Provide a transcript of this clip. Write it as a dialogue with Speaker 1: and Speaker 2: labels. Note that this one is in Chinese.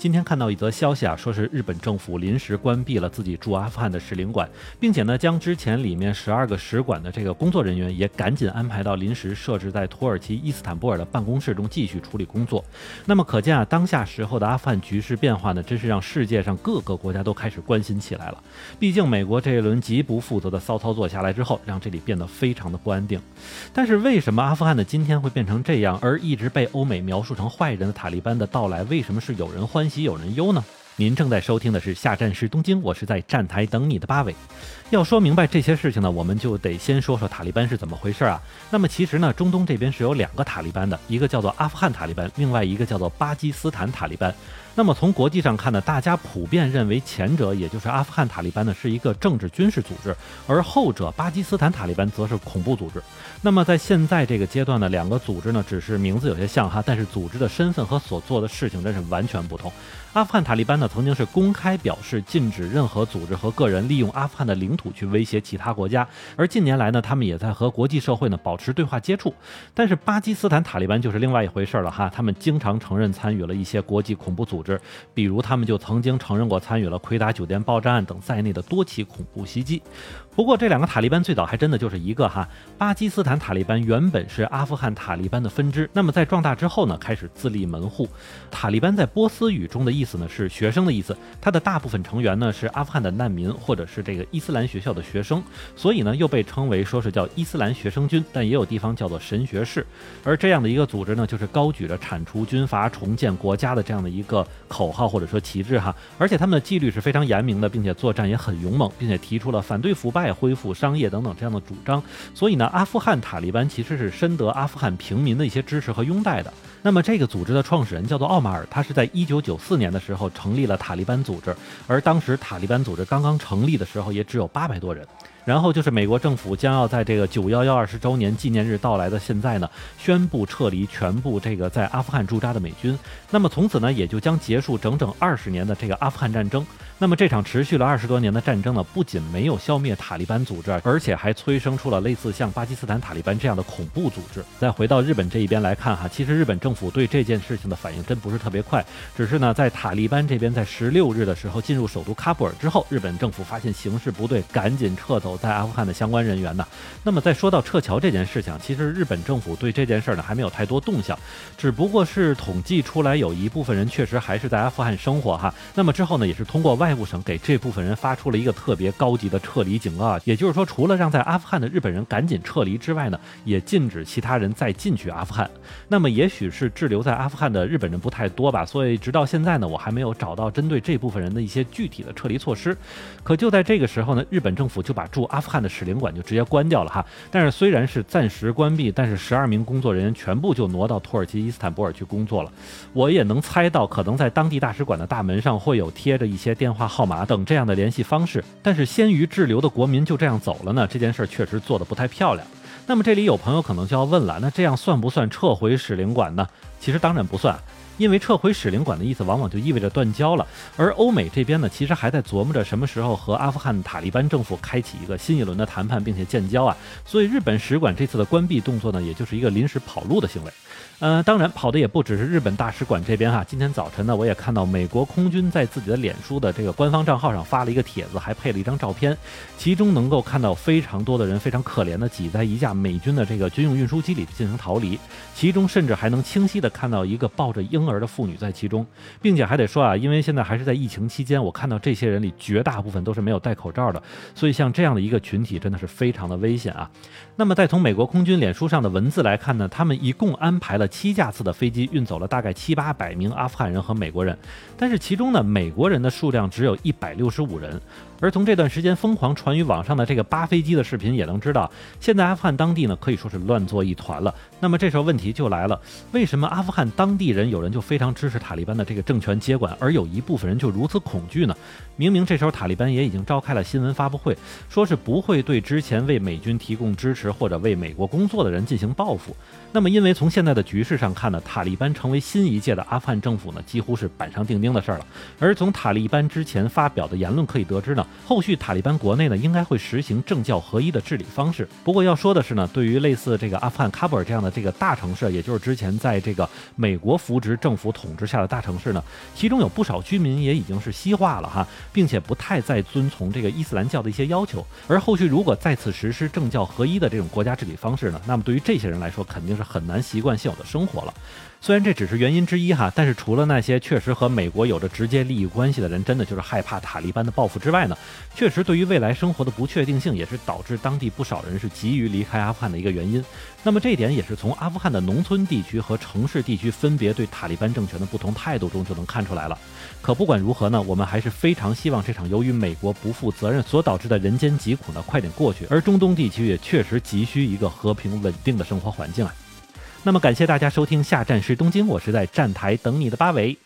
Speaker 1: 今天看到一则消息啊，说是日本政府临时关闭了自己驻阿富汗的使领馆，并且呢，将之前里面十二个使馆的这个工作人员也赶紧安排到临时设置在土耳其伊斯坦布尔的办公室中继续处理工作。那么可见啊，当下时候的阿富汗局势变化呢，真是让世界上各个国家都开始关心起来了。毕竟美国这一轮极不负责的骚操作下来之后，让这里变得非常的不安定。但是为什么阿富汗的今天会变成这样，而一直被欧美描述成坏人的塔利班的到来，为什么是有人欢？喜有人忧呢。您正在收听的是下站是东京，我是在站台等你的八尾。要说明白这些事情呢，我们就得先说说塔利班是怎么回事啊。那么其实呢，中东这边是有两个塔利班的，一个叫做阿富汗塔利班，另外一个叫做巴基斯坦塔利班。那么从国际上看呢，大家普遍认为前者也就是阿富汗塔利班呢是一个政治军事组织，而后者巴基斯坦塔利班则是恐怖组织。那么在现在这个阶段呢，两个组织呢只是名字有些像哈，但是组织的身份和所做的事情真是完全不同。阿富汗塔利班呢曾经是公开表示禁止任何组织和个人利用阿富汗的领土去威胁其他国家，而近年来呢，他们也在和国际社会呢保持对话接触。但是巴基斯坦塔利班就是另外一回事了哈，他们经常承认参与了一些国际恐怖组织，比如他们就曾经承认过参与了奎达酒店爆炸案等在内的多起恐怖袭击。不过这两个塔利班最早还真的就是一个哈，巴基斯坦塔利班原本是阿富汗塔利班的分支，那么在壮大之后呢，开始自立门户。塔利班在波斯语中的意思呢是学生的意思，它的大部分成员呢是阿富汗的难民或者是这个伊斯兰学校的学生，所以呢又被称为说是叫伊斯兰学生军，但也有地方叫做神学士。而这样的一个组织呢，就是高举着铲除军阀、重建国家的这样的一个口号或者说旗帜哈，而且他们的纪律是非常严明的，并且作战也很勇猛，并且提出了反对腐败。恢复商业等等这样的主张，所以呢，阿富汗塔利班其实是深得阿富汗平民的一些支持和拥戴的。那么这个组织的创始人叫做奥马尔，他是在一九九四年的时候成立了塔利班组织，而当时塔利班组织刚刚成立的时候也只有八百多人。然后就是美国政府将要在这个九幺幺二十周年纪念日到来的现在呢，宣布撤离全部这个在阿富汗驻扎的美军。那么从此呢，也就将结束整整二十年的这个阿富汗战争。那么这场持续了二十多年的战争呢，不仅没有消灭塔利班组织，而且还催生出了类似像巴基斯坦塔利班这样的恐怖组织。再回到日本这一边来看哈，其实日本政府对这件事情的反应真不是特别快，只是呢，在塔利班这边在十六日的时候进入首都喀布尔之后，日本政府发现形势不对，赶紧撤走。在阿富汗的相关人员呢？那么在说到撤侨这件事情，其实日本政府对这件事呢还没有太多动向，只不过是统计出来有一部分人确实还是在阿富汗生活哈。那么之后呢，也是通过外外务省给这部分人发出了一个特别高级的撤离警告，也就是说，除了让在阿富汗的日本人赶紧撤离之外呢，也禁止其他人再进去阿富汗。那么也许是滞留在阿富汗的日本人不太多吧，所以直到现在呢，我还没有找到针对这部分人的一些具体的撤离措施。可就在这个时候呢，日本政府就把驻阿富汗的使领馆就直接关掉了哈，但是虽然是暂时关闭，但是十二名工作人员全部就挪到土耳其伊斯坦布尔去工作了。我也能猜到，可能在当地大使馆的大门上会有贴着一些电话号码等这样的联系方式。但是先于滞留的国民就这样走了呢？这件事儿确实做得不太漂亮。那么这里有朋友可能就要问了，那这样算不算撤回使领馆呢？其实当然不算。因为撤回使领馆的意思，往往就意味着断交了。而欧美这边呢，其实还在琢磨着什么时候和阿富汗塔利班政府开启一个新一轮的谈判，并且建交啊。所以日本使馆这次的关闭动作呢，也就是一个临时跑路的行为。呃，当然跑的也不只是日本大使馆这边哈。今天早晨呢，我也看到美国空军在自己的脸书的这个官方账号上发了一个帖子，还配了一张照片，其中能够看到非常多的人非常可怜的挤在一架美军的这个军用运输机里进行逃离，其中甚至还能清晰的看到一个抱着婴儿儿的妇女在其中，并且还得说啊，因为现在还是在疫情期间，我看到这些人里绝大部分都是没有戴口罩的，所以像这样的一个群体真的是非常的危险啊。那么再从美国空军脸书上的文字来看呢，他们一共安排了。七架次的飞机运走了大概七八百名阿富汗人和美国人，但是其中呢，美国人的数量只有一百六十五人。而从这段时间疯狂传于网上的这个扒飞机的视频也能知道，现在阿富汗当地呢可以说是乱作一团了。那么这时候问题就来了，为什么阿富汗当地人有人就非常支持塔利班的这个政权接管，而有一部分人就如此恐惧呢？明明这时候塔利班也已经召开了新闻发布会，说是不会对之前为美军提供支持或者为美国工作的人进行报复。那么因为从现在的局势上看呢，塔利班成为新一届的阿富汗政府呢，几乎是板上钉钉的事儿了。而从塔利班之前发表的言论可以得知呢。后续塔利班国内呢应该会实行政教合一的治理方式。不过要说的是呢，对于类似这个阿富汗喀布尔这样的这个大城市，也就是之前在这个美国扶植政府统治下的大城市呢，其中有不少居民也已经是西化了哈，并且不太再遵从这个伊斯兰教的一些要求。而后续如果再次实施政教合一的这种国家治理方式呢，那么对于这些人来说，肯定是很难习惯现有的生活了。虽然这只是原因之一哈，但是除了那些确实和美国有着直接利益关系的人，真的就是害怕塔利班的报复之外呢，确实对于未来生活的不确定性，也是导致当地不少人是急于离开阿富汗的一个原因。那么这一点也是从阿富汗的农村地区和城市地区分别对塔利班政权的不同态度中就能看出来了。可不管如何呢，我们还是非常希望这场由于美国不负责任所导致的人间疾苦呢快点过去，而中东地区也确实急需一个和平稳定的生活环境啊。那么感谢大家收听下站是东京，我是在站台等你的八尾。